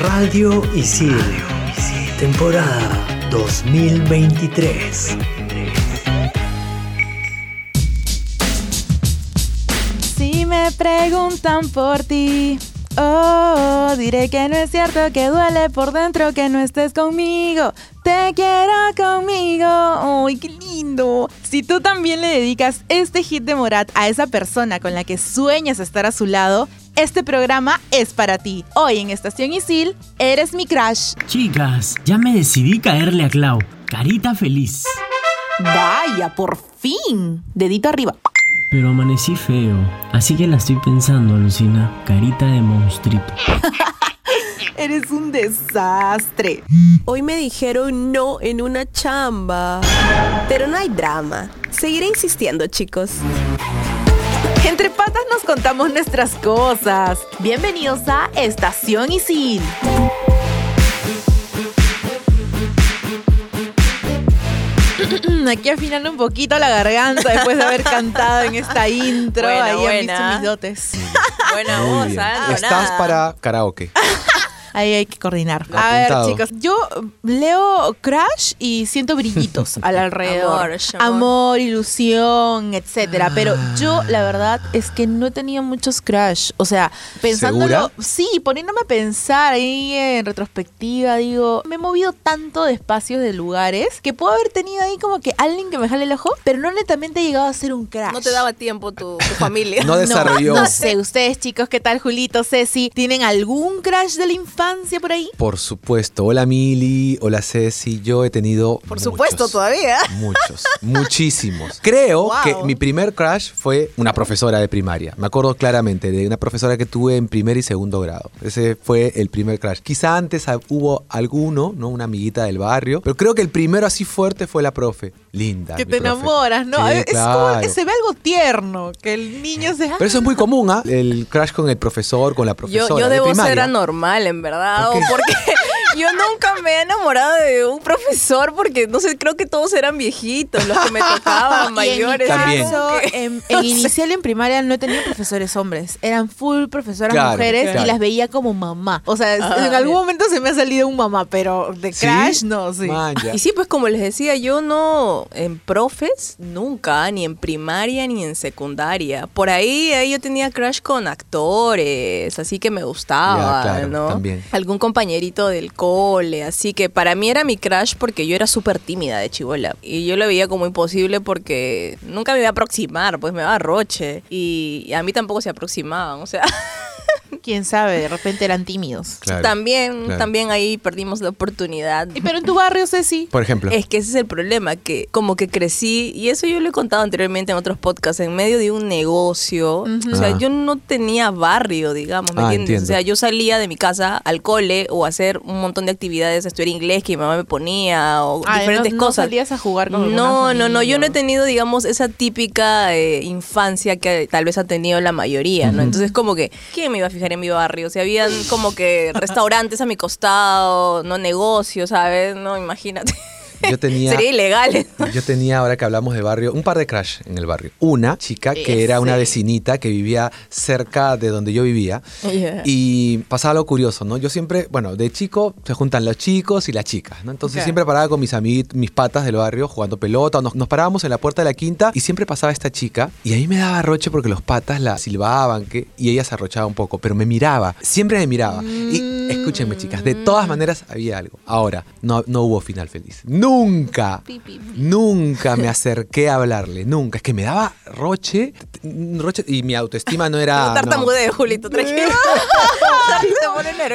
Radio Isil. Temporada 2023. Si me preguntan por ti, oh, diré que no es cierto, que duele por dentro que no estés conmigo. Te quiero conmigo. ¡Ay, qué lindo! Si tú también le dedicas este hit de Morat a esa persona con la que sueñas estar a su lado, este programa es para ti. Hoy en Estación Isil, eres mi crush. Chicas, ya me decidí caerle a Clau. Carita feliz. Vaya, por fin. Dedito arriba. Pero amanecí feo, así que la estoy pensando, Lucina. Carita de monstruito. Eres un desastre. Hoy me dijeron no en una chamba. Pero no hay drama. Seguiré insistiendo, chicos. Entre patas nos contamos nuestras cosas. Bienvenidos a Estación Isil. Aquí afinando un poquito la garganta después de haber cantado en esta intro. Buena, Ahí han buena. visto mis dotes. Buena voz. Aldo, Estás nada. para karaoke. Ahí hay que coordinar. A ver, chicos, yo leo Crash y siento brillitos al alrededor. Amor, ilusión, etcétera. Pero yo, la verdad, es que no he tenido muchos Crash. O sea, pensándolo, ¿Segura? sí, poniéndome a pensar ahí en retrospectiva, digo, me he movido tanto de espacios, de lugares, que puedo haber tenido ahí como que alguien que me jale el ojo, pero no netamente he llegado a ser un Crash. No te daba tiempo tu, tu familia. No desarrolló. No sé, ustedes chicos, ¿qué tal Julito, Ceci? ¿Tienen algún crash de la infancia por ahí? Por supuesto. Hola Mili, hola Ceci. Yo he tenido. Por muchos, supuesto, todavía. Muchos, muchísimos. Creo Wow. que mi primer crush fue una profesora de primaria. Me acuerdo claramente de una profesora que tuve en primer y segundo grado. Ese fue el primer crush. Quizá antes hubo alguno, ¿no? Una amiguita del barrio. Pero creo que el primero así fuerte fue la profe. Linda. Que te profe. enamoras, ¿no? Sí, es como claro. que se ve algo tierno, que el niño se... Pero eso es muy común, ¿ah? El crush con el profesor, con la profesora. Yo, yo de debo ser anormal, en verdad. ¿Por o qué? porque yo nunca me he enamorado de un profesor porque, no sé, creo que todos eran viejitos, los que me tocaban, mayores. También. caso, en, en inicial y en primaria no he tenido profesores hombres, eran full profesoras Claro, mujeres claro. y las veía como mamá. O sea, Ah, en algún momento se me ha salido un mamá, pero de ¿Sí? crash no, sí. Man. Y sí, pues como les decía, yo no en profes, nunca, ni en primaria ni en secundaria. Por ahí, ahí yo tenía crush con actores, así que me gustaba, Ya, claro, ¿no? también. Algún compañerito del cole, así que para mí era mi crush porque yo era súper tímida de chivola. Y yo lo veía como imposible porque nunca me iba a aproximar, pues me daba roche. Y a mí tampoco se aproximaban, o sea... Quién sabe, de repente eran tímidos. Claro, también, claro. también ahí perdimos la oportunidad. Y pero en tu barrio, Ceci, Por ejemplo. Es que ese es el problema, que como que crecí, y eso yo lo he contado anteriormente en otros podcasts, en medio de un negocio. O sea, Ajá. yo no tenía barrio, digamos, ¿me Ah, entiendes? entiendo. O sea, yo salía de mi casa al cole o a hacer un montón de actividades, a estudiar inglés que mi mamá me ponía, o Ah, diferentes no- no cosas. salías a jugar con No, no, no, yo no he tenido, digamos, esa típica eh, infancia que tal vez ha tenido la mayoría, ¿no? Entonces, como que, ¿quién me iba a fijar en mi barrio? O habían como que restaurantes a mi costado, no negocios, ¿sabes? No, imagínate. Yo tenía. Sería ilegal. Yo tenía, ahora que hablamos de barrio, un par de crash en el barrio. Una chica que era una vecinita que vivía cerca de donde yo vivía. Yeah. Y pasaba algo curioso, ¿no? Yo siempre, bueno, de chico se juntan los chicos y las chicas, ¿no? Entonces Ok. siempre paraba con mis amigos, mis patas del barrio jugando pelota. Nos, nos parábamos en la puerta de la quinta y siempre pasaba esta chica. Y ahí me daba roche porque los patas la silbaban que, y ella se arrochaba un poco, pero me miraba. Siempre me miraba. Y escúchenme, chicas, de todas maneras había algo. Ahora, no, no hubo final feliz. Nunca. Nunca me acerqué a hablarle, nunca. Es que me daba roche, roche y mi autoestima no era. No tartamudeo, Julito, tranquilo.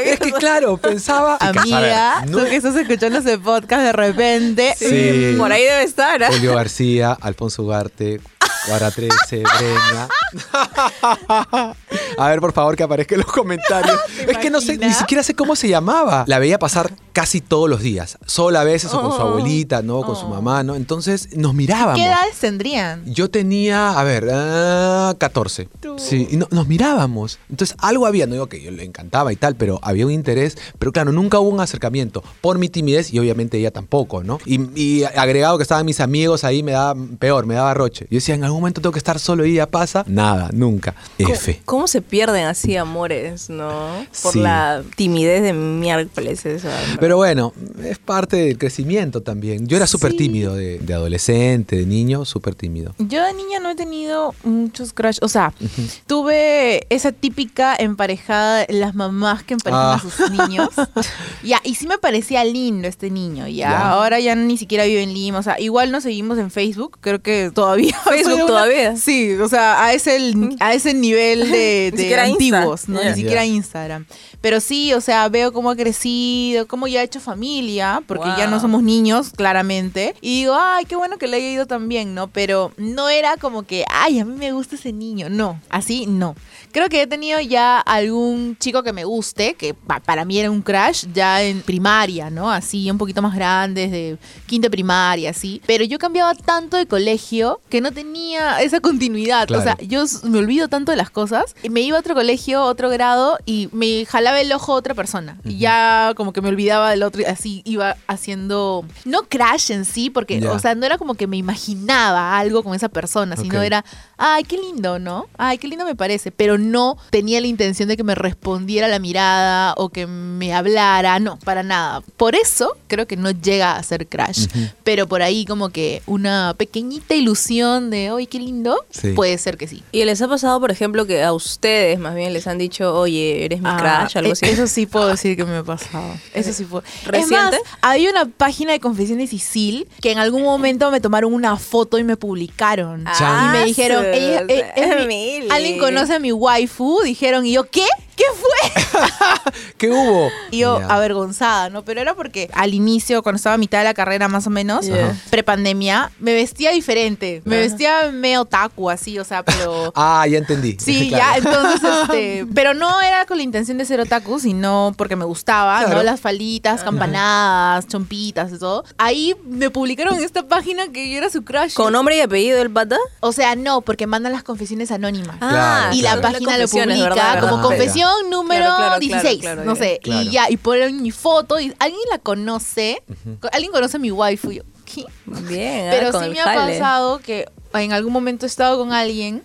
Es que claro, pensaba. y que, a ver, Amiga, no- tú que estás escuchando ese podcast de repente. Sí. Por ahí debe estar. ¿ah? Julio García, Alfonso Ugarte, Guara 13, Breña. A ver, por favor, que aparezca en los comentarios. Es que no sé, ni siquiera sé cómo se llamaba. La veía pasar casi todos los días. Solo a veces o con su Oh. abuelita, ¿no? Con su Oh. mamá, ¿no? Entonces nos mirábamos. ¿Qué edades tendrían? Yo tenía, a ver, ah, 14. Sí, y no- nos mirábamos. Entonces algo había, no digo que yo le encantaba y tal, pero había un interés. Pero claro, nunca hubo un acercamiento por mi timidez y obviamente ella tampoco, ¿no? Y, y agregado que estaban mis amigos ahí, me daba peor, me daba roche. Yo decía, en algún momento tengo que estar solo y ya pasa. Nada, nunca. F. ¿Cómo, cómo se pierden así amores, no? Por Sí. la timidez de miércoles esa. ¿no? Pero bueno, es parte del crecimiento también. Yo era súper Sí. tímido de, de adolescente, de niño, súper tímido. Yo de niña no he tenido muchos crush. O sea, tuve esa típica emparejada, las mamás que emparejan Ah. a sus niños. ya, y sí me parecía lindo este niño. Ya, Ya. ahora ya ni siquiera vive en Lima. O sea, igual nos seguimos en Facebook. Creo que todavía. ¿Facebook una- todavía? Sí, o sea, a ese, a ese nivel de, de Insta. antiguos, ¿no? Ya. Ni siquiera Ya. Instagram. Pero sí, o sea, veo cómo ha crecido, cómo ya ha hecho familia, porque ya no Wow. somos niños, claramente. Y digo, ay, qué bueno que le haya ido tan bien, ¿no? Pero no era como que, ay, a mí me gusta ese niño. No, así no. Creo que he tenido ya algún chico que me guste, que pa- para mí era un crush, ya en primaria, ¿no? Así, un poquito más grande, desde quinta primaria, así. Pero yo cambiaba tanto de colegio que no tenía esa continuidad. Claro. O sea, yo me olvido tanto de las cosas. Y me iba a otro colegio, otro grado, y me jalaba el ojo a otra persona. Y ya como que me olvidaba del otro, y así iba haciendo, no crash en sí, porque, o sea, no era como que me imaginaba algo con esa persona, sino era, ay, qué lindo, ¿no? Ay, qué lindo me parece. Pero no tenía la intención de que me respondiera la mirada o que me hablara, no, para nada. Por eso creo que no llega a ser crash. Pero por ahí como que una pequeñita ilusión de, ay, qué lindo, Sí. puede ser que sí. ¿Y les ha pasado, por ejemplo, que a ustedes más bien les han dicho, oye, eres mi Ah, crush, algo e- así? Eso sí puedo decir que me ha pasado. Eso sí puedo. Es ¿Reciente? más, había una página de Confesiones Isil que en algún momento me tomaron una foto y me publicaron. Chan. y me dijeron, Ah, ella, sus- eh, es alguien conoce a mi waifu, dijeron, y yo, ¿qué? ¿Qué fue? ¿Qué hubo? Y yo avergonzada, ¿no? Pero era porque al inicio, cuando estaba a mitad de la carrera más o menos, Yeah. prepandemia, me vestía diferente. Me vestía medio taku, así, o sea, pero... Ah, ya entendí. Sí, Claro. ya, entonces, este, pero no era con la intención de ser otaku, sino porque me gustaba, Claro. ¿no? Las falditas, campanadas, chompitas y todo. Ahí me publicaron en esta página que yo era su crush. ¿Con nombre y apellido del pata? O sea, no, porque mandan las confesiones anónimas. Claro, y la página lo publica ¿verdad? como ¿verdad? Número Claro, claro, claro, 16, claro, no sé. Y ya, y ponen mi foto, y alguien la conoce, alguien conoce a mi waifu, y yo, ¿qué? Bien, ah, Pero con sí me ha jale. pasado que en algún momento he estado con alguien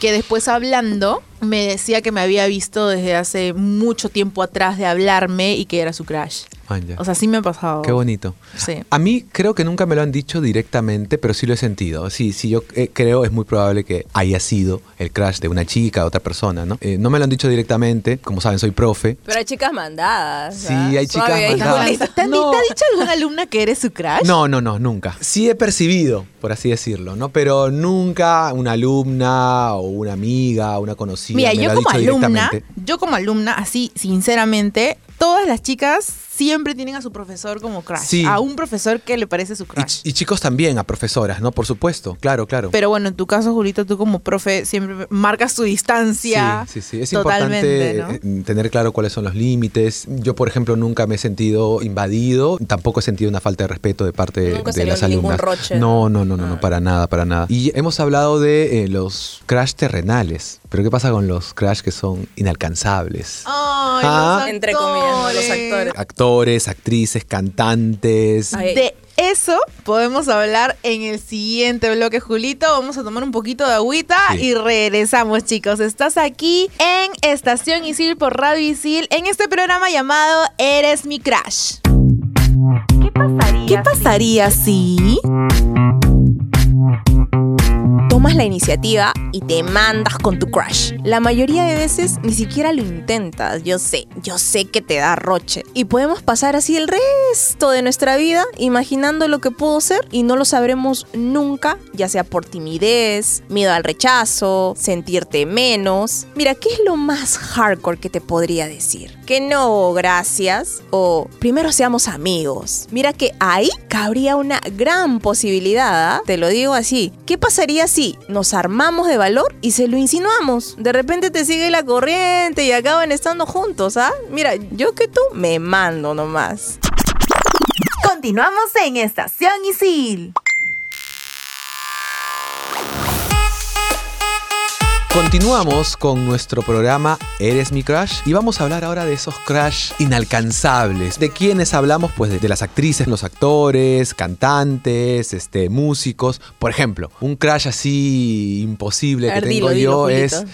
que después hablando me decía que me había visto desde hace mucho tiempo atrás de hablarme y que era su crush. Man. O sea, sí me ha pasado. Qué bonito. Sí. A mí creo que nunca me lo han dicho directamente, pero sí lo he sentido. Sí, sí, yo eh, creo es muy probable que haya sido el crush de una chica, de otra persona, ¿no? Eh, no me lo han dicho directamente, como saben, soy profe. Pero hay chicas mandadas. Sí, ¿ah? hay chicas Suave, mandadas. ¿Te, han- No. te ha dicho alguna alumna que eres su crush? No, no, no, nunca. Sí he percibido, por así decirlo, ¿no? Pero nunca una alumna o una amiga, una conocida Mira, me yo como alumna, yo como alumna, así, sinceramente, todas las chicas siempre tienen a su profesor como crush. Sí. A un profesor que le parece su crush. y chicos también, a profesoras, ¿no? Por supuesto, claro, claro. Pero bueno, en tu caso, Julito, tú como profe siempre marcas tu distancia. Sí, sí, sí. Es totalmente, importante ¿no? eh, tener claro cuáles son los límites. Yo, por ejemplo, nunca me he sentido invadido, tampoco he sentido una falta de respeto de parte de- Nunca de salió las alumnas. roche. No, no, no, no, no, Ah. para nada, para nada. Y hemos hablado de eh, los crash terrenales. Pero ¿qué pasa con los crash que son inalcanzables? Ay, Ah. los Entre comillas, ¿no? los actores. Actores, actrices, cantantes. Ay. De eso podemos hablar en el siguiente bloque, Julito. Vamos a tomar un poquito de agüita Sí. y regresamos, chicos. Estás aquí en Estación Isil por Radio Isil en este programa llamado Eres mi crush. ¿Qué pasaría si? Tomas la iniciativa y te mandas con tu crush. La mayoría de veces ni siquiera lo intentas. Yo sé, yo sé que te da roche. Y podemos pasar así el resto de nuestra vida imaginando lo que pudo ser y no lo sabremos nunca, ya sea por timidez, miedo al rechazo, sentirte menos. Mira, ¿qué es lo más hardcore que te podría decir? Que no, gracias. O primero seamos amigos. Mira que ahí cabría una gran posibilidad, ¿ah? te lo digo así. ¿Qué pasaría si nos armamos de valor y se lo insinuamos? De repente te sigue la corriente y acaban estando juntos, ¿ah? Mira, yo que tú me mando nomás. Continuamos en Estación Isil. Continuamos con nuestro programa Eres mi crush y vamos a hablar ahora de esos crush inalcanzables. ¿De quiénes hablamos? Pues de, de las actrices, los actores, cantantes, este, músicos. Por ejemplo, un crush así imposible que tengo dilo, yo dilo, es.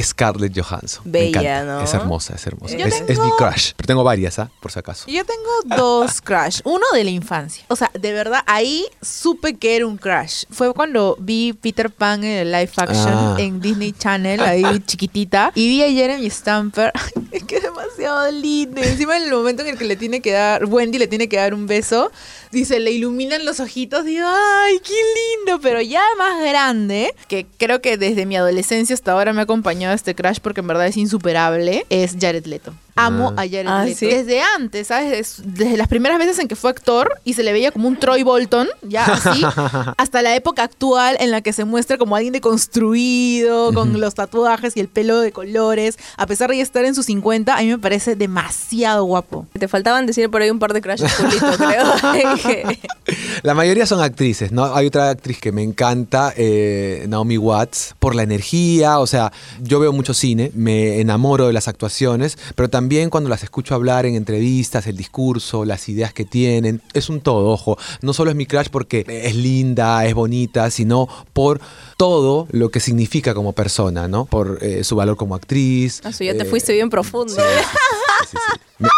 Scarlett Johansson. Me Bella, encanta. ¿no? Es hermosa, es hermosa. Es, es tengo- mi crush. Pero tengo varias, ¿ah? Por si acaso. Yo tengo dos crush. Uno de la infancia. O sea, de verdad, ahí supe que era un crush. Fue cuando vi Peter Pan en el live action Ah. en Disney Channel, ahí chiquitita. Y vi a Jeremy Stamper. es que es demasiado lindo. Encima en el momento en el que le tiene que dar, Wendy le tiene que dar un beso, dice, le iluminan los ojitos. Digo, ay, qué lindo. Pero ya más grande, que creo que desde mi adolescencia hasta ahora me ha acompañado este crush porque en verdad es insuperable, es Jared Leto. Amo Ah. a Jared Ah, Leto. ¿sí? Desde antes, ¿sabes? Des- Desde las primeras veces en que fue actor y se le veía como un Troy Bolton, ya así, hasta la época actual en la que se muestra como alguien deconstruido, con los tatuajes y el pelo de colores, a pesar de ya estar en sus 50, a mí me parece demasiado guapo. Te faltaban decir por ahí un par de crushes, Julito, creo. La mayoría son actrices, ¿no? Hay otra actriz que me encanta, eh, Naomi Watts, por la energía, o sea, yo veo mucho cine, me enamoro de las actuaciones, pero también cuando las escucho hablar en entrevistas, el discurso, las ideas que tienen, es un todo, ojo, no solo es mi crush porque es linda, es bonita, sino por todo lo que significa como persona, ¿no? Por eh, su valor como actriz. Ah, su, ya te eh, fuiste bien profundo. sí, sí, sí, sí. Me-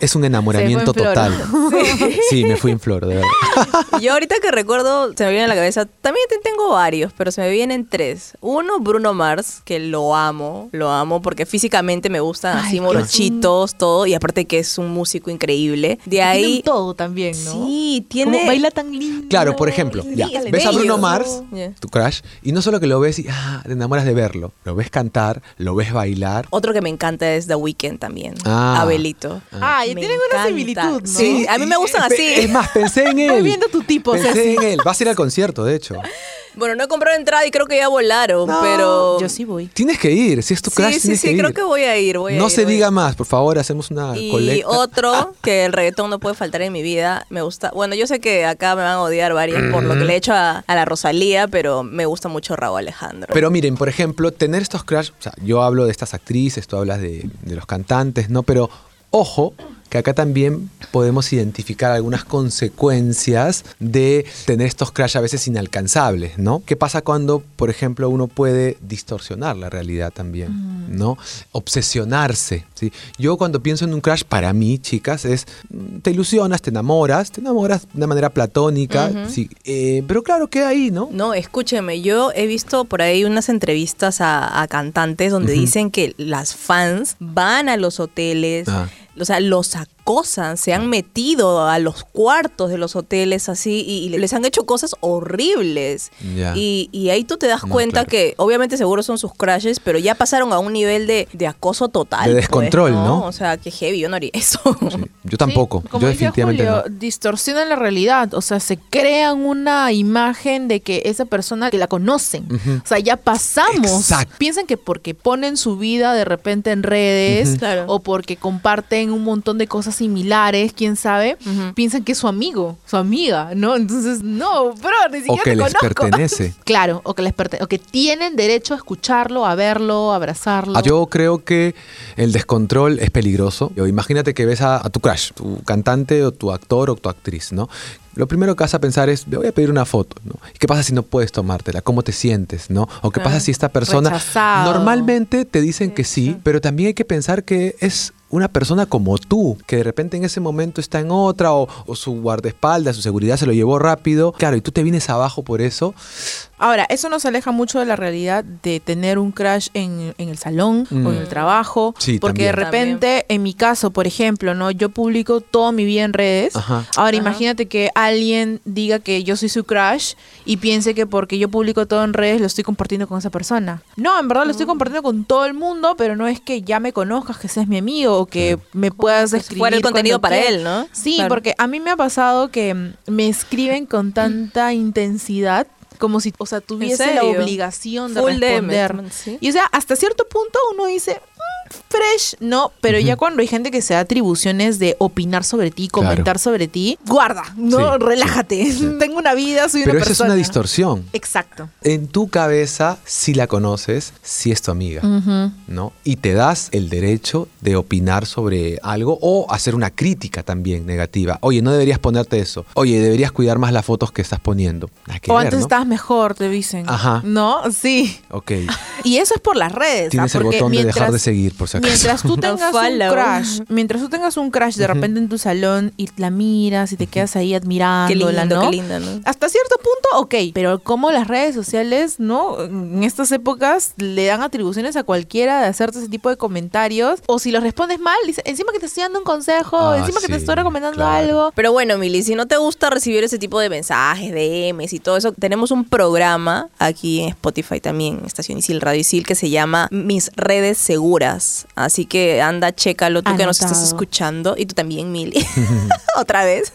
es un enamoramiento total. Sí, me fui en flor, de verdad. Yo ahorita que recuerdo, se me viene a la cabeza, también te- tengo varios, pero se me vienen tres. Uno, Bruno Mars, que lo amo, lo amo porque físicamente me gustan así que morochitos, todo, y aparte que es un músico increíble. De ahí... un todo también, ¿no? Sí, Como tiene... baila tan lindo. Claro, por ejemplo, ya, ves a Bruno. Mars, tu crush, y no solo que lo ves y ah, te enamoras de verlo, lo ves cantar, lo ves bailar. Otro que me encanta es The Weeknd también. Ah. Abelito. Ah, Me tienen una encanta. similitud, ¿no? Sí, a mí me gustan así. Es más, pensé en él. Voy viendo tu tipo, Pensé Ceci. en él. Vas a ir al concierto, de hecho. Bueno, no he comprado entrada y creo que ya volaron, No, pero... Yo sí voy. Tienes que ir, si es tu crush, Sí, sí, sí, que ir. creo que voy a ir, voy a no ir, se voy a diga ir. más, por favor, hacemos una Y colecta. otro que el reggaetón no puede faltar en mi vida, me gusta, bueno, yo sé que acá me van a odiar varias por lo que le he hecho a, a la Rosalía, pero me gusta mucho Raúl Alejandro. Pero miren, por ejemplo, tener estos crush, o sea, yo hablo de estas actrices, tú hablas de, de los cantantes, ¿no? Pero ojo, que acá también podemos identificar algunas consecuencias de tener estos crush a veces inalcanzables, ¿no? ¿Qué pasa cuando, por ejemplo, uno puede distorsionar la realidad también, ¿no? Obsesionarse, ¿sí? Yo cuando pienso en un crush, para mí, chicas, es, te ilusionas, te enamoras, te enamoras de una manera platónica, sí, eh, pero claro, queda ahí, ¿no? No, escúcheme, yo he visto por ahí unas entrevistas a, a cantantes donde dicen que las fans van a los hoteles, Ah. O sea, los acosan, se han metido a los cuartos de los hoteles así y, y les han hecho cosas horribles. Y, y ahí tú te das No, cuenta claro. que obviamente seguro son sus crushes, pero ya pasaron a un nivel de, de acoso total. De pues, descontrol, ¿no? O sea, que heavy, yo no haría eso. Sí, Yo tampoco, Sí, como yo definitivamente Julio, no. distorsionan la realidad, o sea, se crean una imagen de que esa persona que la conocen, o sea, ya pasamos. Exacto. Piensan que porque ponen su vida de repente en redes. Claro. o porque comparten un montón de cosas similares, quién sabe, piensan que es su amigo, su amiga, ¿no? Entonces, no, bro, ni O siquiera que te les conozco. pertenece. Claro, o que les pertenece, o que tienen derecho a escucharlo, a verlo, a abrazarlo. Ah, Yo creo que el descontrol es peligroso. Yo, imagínate que ves a, a tu crush, tu cantante o tu actor o tu actriz, ¿no? Lo primero que vas a pensar es, le voy a pedir una foto, ¿no? ¿Y qué pasa si no puedes tomártela? ¿Cómo te sientes, no? ¿O qué pasa si esta persona... rechazado. Normalmente te dicen que sí, pero también hay que pensar que es una persona como tú, que de repente en ese momento está en otra o, o su guardaespaldas, su seguridad se lo llevó rápido. Claro, y tú te vienes abajo por eso. Ahora, eso nos aleja mucho de la realidad de tener un crash en, en el salón Mm. o en el trabajo. Sí, porque de también. repente, en mi caso, por ejemplo, ¿no? Yo publico toda mi vida en redes. Ajá. Ahora, Ajá. imagínate que alguien diga que yo soy su crush y piense que porque yo publico todo en redes lo estoy compartiendo con esa persona. No, en verdad lo estoy compartiendo con todo el mundo, pero no es que ya me conozcas, que seas mi amigo o que me puedas escribir. fuera el contenido para él, ¿no? Sí, Claro. porque a mí me ha pasado que mm, me escriben con tanta intensidad como si, o sea, tuviese la obligación de Full DM, responder. ¿sí? Y o sea, hasta cierto punto uno dice, "Mm, fresh, no, pero ya cuando hay gente que se da atribuciones de opinar sobre ti, comentar sobre ti, guarda, no, Sí, relájate. Tengo una vida, soy Pero una esa es persona. una distorsión. Exacto. En tu cabeza, si la conoces, si es tu amiga, ¿no? Y te das el derecho de opinar sobre algo o hacer una crítica también negativa. Oye, no deberías ponerte eso. Oye, deberías cuidar más las fotos que estás poniendo. Que O ver, antes ¿no? estabas mejor, te dicen. Ajá. ¿No? Sí. Ok. Y eso es por las redes. Tienes ¿ah? el botón de dejar de seguir, por si acaso. Mientras tú tengas un crush, mientras tú tengas un crush de repente en tu salón y la miras y te quedas ahí admirándola, Qué lindo, ¿no? qué linda, ¿no? Hasta cierto punto, ok, pero como las redes sociales, ¿no? En estas épocas le dan atribuciones a cualquiera de hacerte ese tipo de comentarios. O si los respondes mal, dice, encima que te estoy dando un consejo, Ah, encima que te estoy recomendando claro. algo. Pero bueno, Mili, si no te gusta recibir ese tipo de mensajes, DMs y todo eso, tenemos un programa aquí en Spotify también, Estación Isil, Radio Isil, que se llama Mis Redes Seguras. Así que anda, chécalo tú que nos estás escuchando. Y tú también, Mili. Otra vez.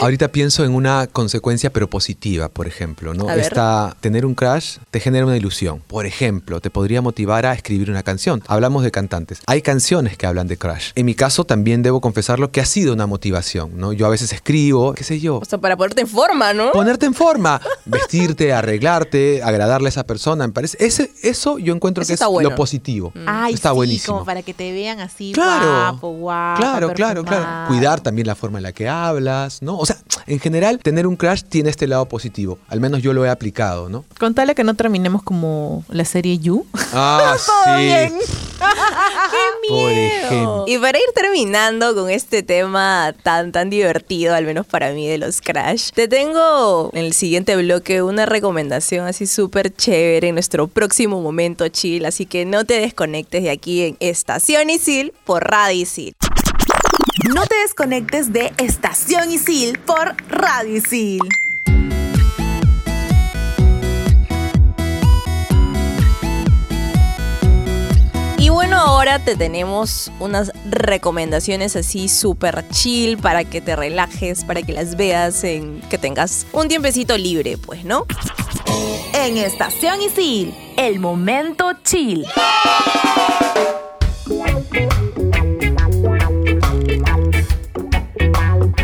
Ahorita pienso en una consecuencia pero positiva, por ejemplo, ¿no? Esta, tener un crush te genera una ilusión. Por ejemplo, te podría motivar a escribir una canción. Hablamos de cantantes. Hay canciones que hablan de crush. En mi caso también debo confesarlo que ha sido una motivación, ¿no? Yo a veces escribo, qué sé yo, O sea, para ponerte en forma, ¿no? ponerte en forma, vestirte, arreglarte, agradarle a esa persona, me parece. Ese, eso yo encuentro Eso que es bueno. lo positivo. Ay, está sí, buenísimo. Como para que te vean así Claro, guapo, guapa, claro, claro, claro. Cuidar también la forma en la que hablas, ¿no? O sea, en general, tener un crush tiene este lado positivo. Al menos yo lo he aplicado, ¿no? Contale que no terminemos como la serie You. Ah, sí. Por ejemplo. Y para ir terminando con este tema tan tan divertido, al menos para mí de los Crash, te tengo en el siguiente bloque una recomendación así súper chévere en nuestro próximo momento chill, así que no te desconectes de aquí en Estación Isil por Radio Isil. No te desconectes de Estación Isil por Radio Isil. Y bueno, ahora te tenemos unas recomendaciones así súper chill para que te relajes, para que las veas, en que tengas un tiempecito libre, pues, ¿no? En Estación Isil, el momento chill.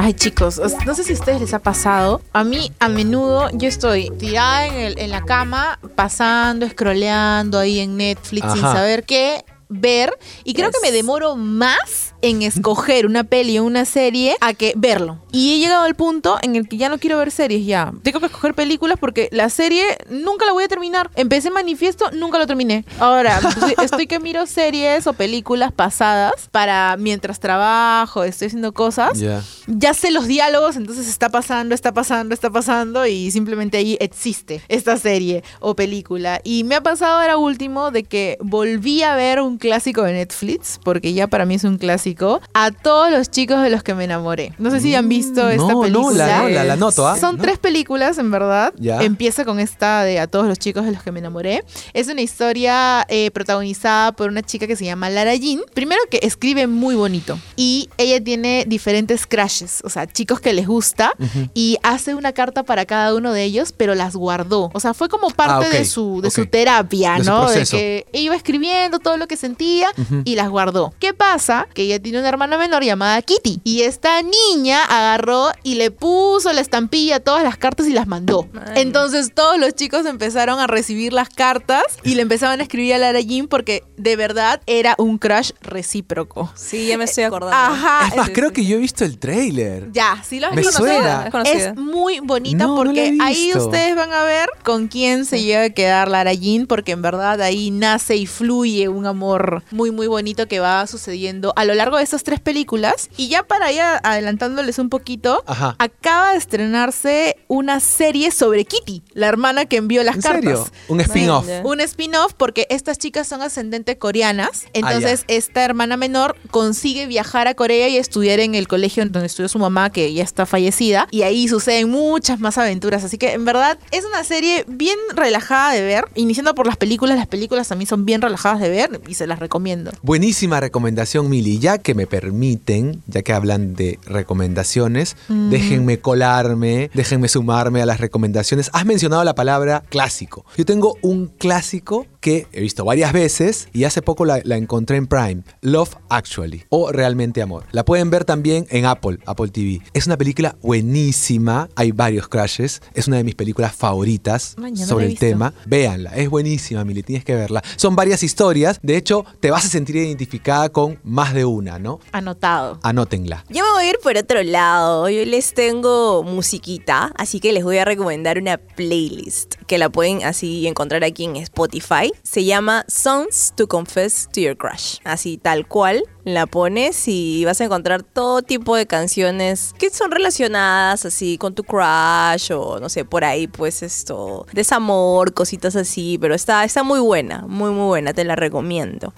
Ay chicos, os- no sé si a ustedes les ha pasado. A mí a menudo yo estoy tirada en, el- en la cama, pasando, scrolleando ahí en Netflix sin saber qué ver. Y creo que me demoro más en escoger una peli o una serie a que verlo. Y he llegado al punto en el que ya no quiero ver series ya. Tengo que escoger películas porque la serie nunca la voy a terminar. Empecé manifiesto, nunca lo terminé. Ahora, estoy- que miro series o películas pasadas para mientras trabajo, estoy haciendo cosas. Ya. Ya sé los diálogos, entonces está pasando, está pasando, está pasando y simplemente ahí existe esta serie o película. Y me ha pasado ahora último de que volví a ver un clásico de Netflix, porque ya para mí es un clásico, a todos los chicos de los que me enamoré. No sé si han visto esta Mm, no, película. no, la, no, la, la noto, ¿ah? Son No. tres películas, en verdad. Ya. Empieza con esta de A todos los chicos de los que me enamoré. Es una historia eh, protagonizada por una chica que se llama Lara Jean. Primero que escribe muy bonito. Y ella tiene diferentes crushes, o sea, chicos que les gusta. Y hace una carta para cada uno de ellos, pero las guardó. O sea, fue como parte Ah, ok, de, su, de su ok. terapia, De su ¿no? De proceso. que iba escribiendo todo lo que sentía y las guardó. ¿Qué pasa? Que ella tiene una hermana menor llamada Kitty. Y esta niña agarró y le puso la estampilla a todas las cartas y las mandó. Ay. Entonces todos los chicos empezaron a recibir las cartas y le empezaban a escribir a Lara Jean porque de verdad era un crush recíproco. Sí, ya me estoy acordando. Ajá. Es más, Sí, creo sí, que yo he visto el tráiler. Ya, sí lo has Me visto. suena. Es muy bonita No, no porque he ahí ustedes van a ver con quién se llega a quedar Lara Jean, porque en verdad ahí nace y fluye un amor muy, muy bonito que va sucediendo a lo largo de estas tres películas. Y ya para ir adelantándoles un poquito, Ajá. acaba de estrenarse una serie sobre Kitty, la hermana que envió las ¿En cartas. serio? Un spin-off. Un spin-off porque estas chicas son ascendentes coreanas. Entonces, Ah, ya. esta hermana menor consigue viajar a Corea y estudiar en el colegio en donde estudió su mamá, que ya está fallecida. Y ahí suceden muchas más aventuras. Así que, en verdad, es una serie bien relajada de ver. Iniciando por las películas. Las películas también son bien relajadas de ver y se se las recomiendo. Buenísima recomendación, Mili. Ya que me permiten, ya que hablan de recomendaciones, Mm. déjenme colarme, déjenme sumarme a las recomendaciones. Has mencionado la palabra clásico. Yo tengo un clásico que he visto varias veces y hace poco la, la encontré en Prime, Love Actually o Realmente Amor. La pueden ver también en Apple, Apple TV. Es una película buenísima, hay varios crashes, es una de mis películas favoritas Ay, sobre el visto. tema. Véanla, es buenísima, Mili, tienes que verla. Son varias historias, de hecho, te vas a sentir identificada con más de una, ¿no? Anotado. Anótenla. Yo me voy a ir por otro lado. Yo les tengo musiquita, así que les voy a recomendar una playlist que la pueden así encontrar aquí en Spotify. Se llama Songs to Confess to Your Crush. Así tal cual. La pones y vas a encontrar todo tipo de canciones que son relacionadas así con tu crush o no sé, por ahí pues esto, desamor, cositas así, pero está, está muy buena, muy muy buena, te la recomiendo.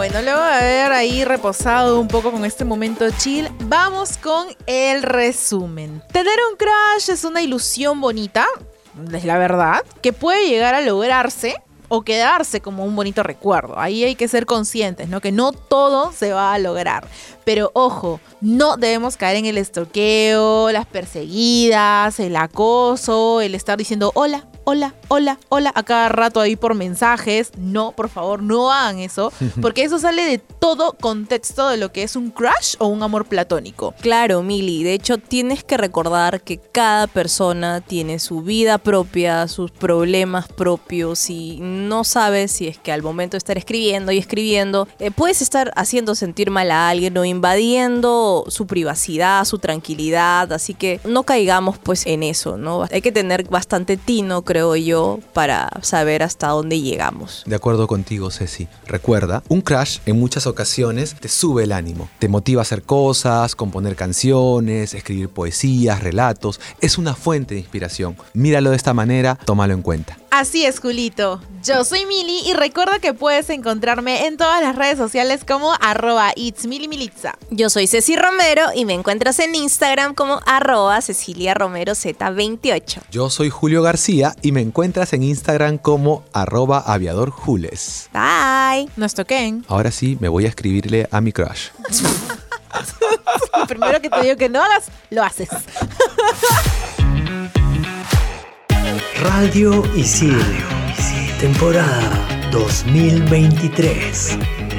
Bueno, luego de haber ahí reposado un poco con este momento chill, vamos con el resumen. Tener un crush es una ilusión bonita, es la verdad, que puede llegar a lograrse o quedarse como un bonito recuerdo. Ahí hay que ser conscientes, ¿no? Que no todo se va a lograr. Pero ojo, no debemos caer en el estorqueo, las perseguidas, el acoso, el estar diciendo hola, hola, hola, hola a cada rato ahí por mensajes. No, por favor, no hagan eso, porque eso sale de todo contexto de lo que es un crush o un amor platónico. Claro, Mili. De hecho, tienes que recordar que cada persona tiene su vida propia, sus problemas propios y no sabes si es que al momento de estar escribiendo y escribiendo, eh, puedes estar haciendo sentir mal a alguien o invadiendo su privacidad, su tranquilidad. Así que no caigamos pues en eso, ¿no? Hay que tener bastante tino, creo yo, para saber hasta dónde llegamos. De acuerdo contigo, Ceci. Recuerda, un crash en muchas ocasiones te sube el ánimo, te motiva a hacer cosas, componer canciones, escribir poesías, relatos. Es una fuente de inspiración. Míralo de esta manera, tómalo en cuenta. Así es, Julito. Yo soy Mili y recuerda que puedes encontrarme en todas las redes sociales como arroba itsmilimilitza. Yo soy Ceci Romero y me encuentras en Instagram como arroba Cecilia Romero Z28. Yo soy Julio García y me encuentras en Instagram como arroba aviadorjules. Bye. Nos toquen. Ahora sí, me voy a escribirle a mi crush. Lo primero que te digo que no hagas, lo haces. Radio Isil. Temporada 2023.